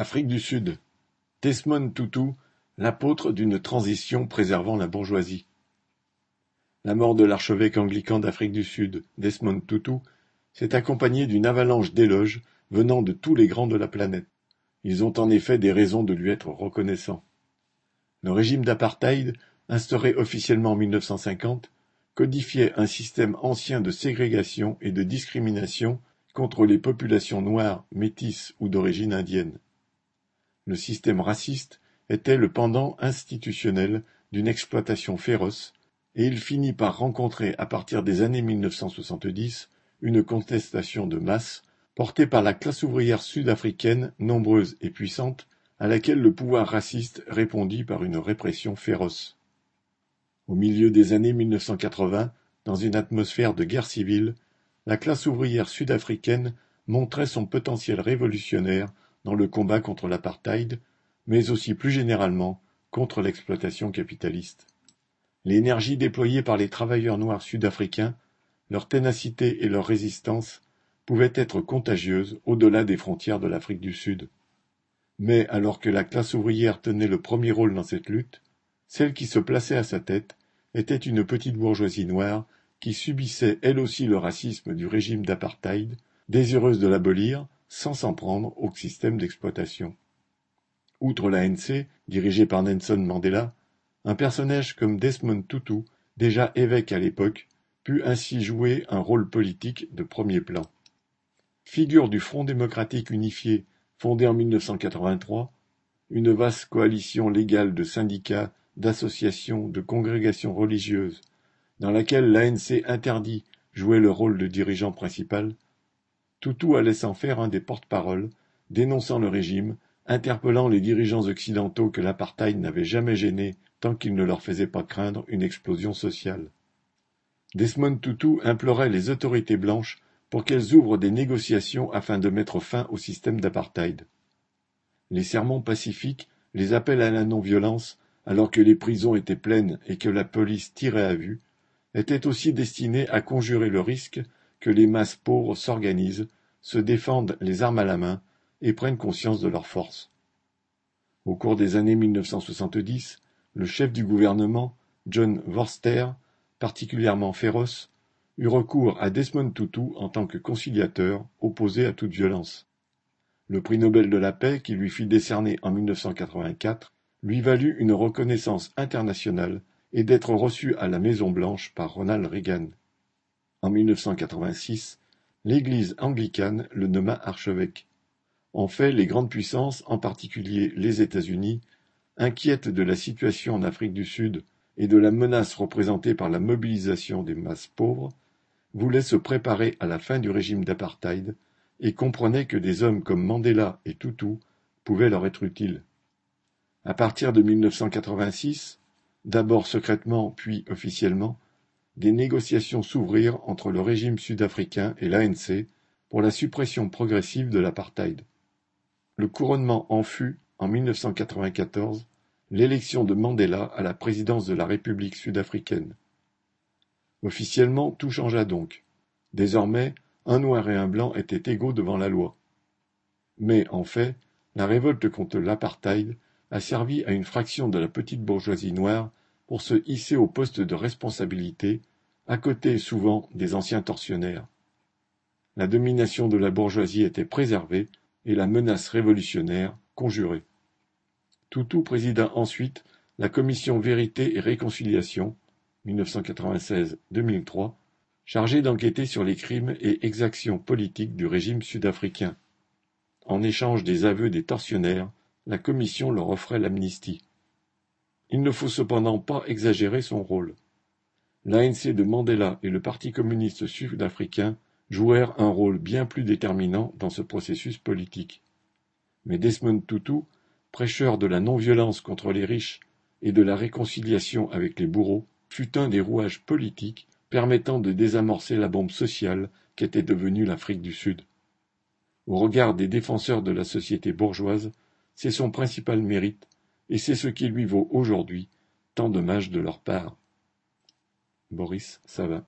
Afrique du Sud: Desmond Tutu, l'apôtre d'une transition préservant la bourgeoisie. La mort de l'archevêque anglican d'Afrique du Sud, Desmond Tutu, s'est accompagnée d'une avalanche d'éloges venant de tous les grands de la planète. Ils ont en effet des raisons de lui être reconnaissants. Le régime d'apartheid, instauré officiellement en 1950, codifiait un système ancien de ségrégation et de discrimination contre les populations noires, métisses ou d'origine indienne. Le système raciste était le pendant institutionnel d'une exploitation féroce, et il finit par rencontrer à partir des années 1970 une contestation de masse portée par la classe ouvrière sud-africaine nombreuse et puissante à laquelle le pouvoir raciste répondit par une répression féroce. Au milieu des années 1980, dans une atmosphère de guerre civile, la classe ouvrière sud-africaine montrait son potentiel révolutionnaire dans le combat contre l'apartheid, mais aussi plus généralement contre l'exploitation capitaliste. L'énergie déployée par les travailleurs noirs sud-africains, leur ténacité et leur résistance pouvaient être contagieuses au-delà des frontières de l'Afrique du Sud. Mais alors que la classe ouvrière tenait le premier rôle dans cette lutte, celle qui se plaçait à sa tête était une petite bourgeoisie noire qui subissait elle aussi le racisme du régime d'apartheid, désireuse de l'abolir sans s'en prendre au système d'exploitation. Outre l'ANC, dirigée par Nelson Mandela, un personnage comme Desmond Tutu, déjà évêque à l'époque, put ainsi jouer un rôle politique de premier plan. Figure du Front démocratique unifié fondé en 1983, une vaste coalition légale de syndicats, d'associations, de congrégations religieuses, dans laquelle l'ANC interdit jouait le rôle de dirigeant principal, Tutu allait s'en faire un des porte-paroles, dénonçant le régime, interpellant les dirigeants occidentaux que l'apartheid n'avait jamais gêné tant qu'il ne leur faisait pas craindre une explosion sociale. Desmond Tutu implorait les autorités blanches pour qu'elles ouvrent des négociations afin de mettre fin au système d'apartheid. Les sermons pacifiques, les appels à la non-violence, alors que les prisons étaient pleines et que la police tirait à vue, étaient aussi destinés à conjurer le risque que les masses pauvres s'organisent, se défendent les armes à la main et prennent conscience de leur force. Au cours des années 1970, le chef du gouvernement, John Vorster, particulièrement féroce, eut recours à Desmond Tutu en tant que conciliateur, opposé à toute violence. Le prix Nobel de la paix, qui lui fut décerné en 1984, lui valut une reconnaissance internationale et d'être reçu à la Maison-Blanche par Ronald Reagan. En 1986, l'Église anglicane le nomma archevêque. En fait, les grandes puissances, en particulier les États-Unis, inquiètes de la situation en Afrique du Sud et de la menace représentée par la mobilisation des masses pauvres, voulaient se préparer à la fin du régime d'apartheid et comprenaient que des hommes comme Mandela et Tutu pouvaient leur être utiles. À partir de 1986, d'abord secrètement puis officiellement, des négociations s'ouvrirent entre le régime sud-africain et l'ANC pour la suppression progressive de l'apartheid. Le couronnement en fut, en 1994, l'élection de Mandela à la présidence de la République sud-africaine. Officiellement, tout changea donc. Désormais, un noir et un blanc étaient égaux devant la loi. Mais, en fait, la révolte contre l'apartheid a servi à une fraction de la petite bourgeoisie noire pour se hisser au poste de responsabilité à côté souvent des anciens tortionnaires. La domination de la bourgeoisie était préservée et la menace révolutionnaire conjurée. Tutu présida ensuite la commission Vérité et Réconciliation 1996-2003, chargée d'enquêter sur les crimes et exactions politiques du régime sud-africain. En échange des aveux des tortionnaires, la commission leur offrait l'amnistie. Il ne faut cependant pas exagérer son rôle. L'ANC de Mandela et le Parti communiste sud-africain jouèrent un rôle bien plus déterminant dans ce processus politique. Mais Desmond Tutu, prêcheur de la non-violence contre les riches et de la réconciliation avec les bourreaux, fut un des rouages politiques permettant de désamorcer la bombe sociale qu'était devenue l'Afrique du Sud. Au regard des défenseurs de la société bourgeoise, c'est son principal mérite, et c'est ce qui lui vaut aujourd'hui tant d'hommages de leur part. Boris Savin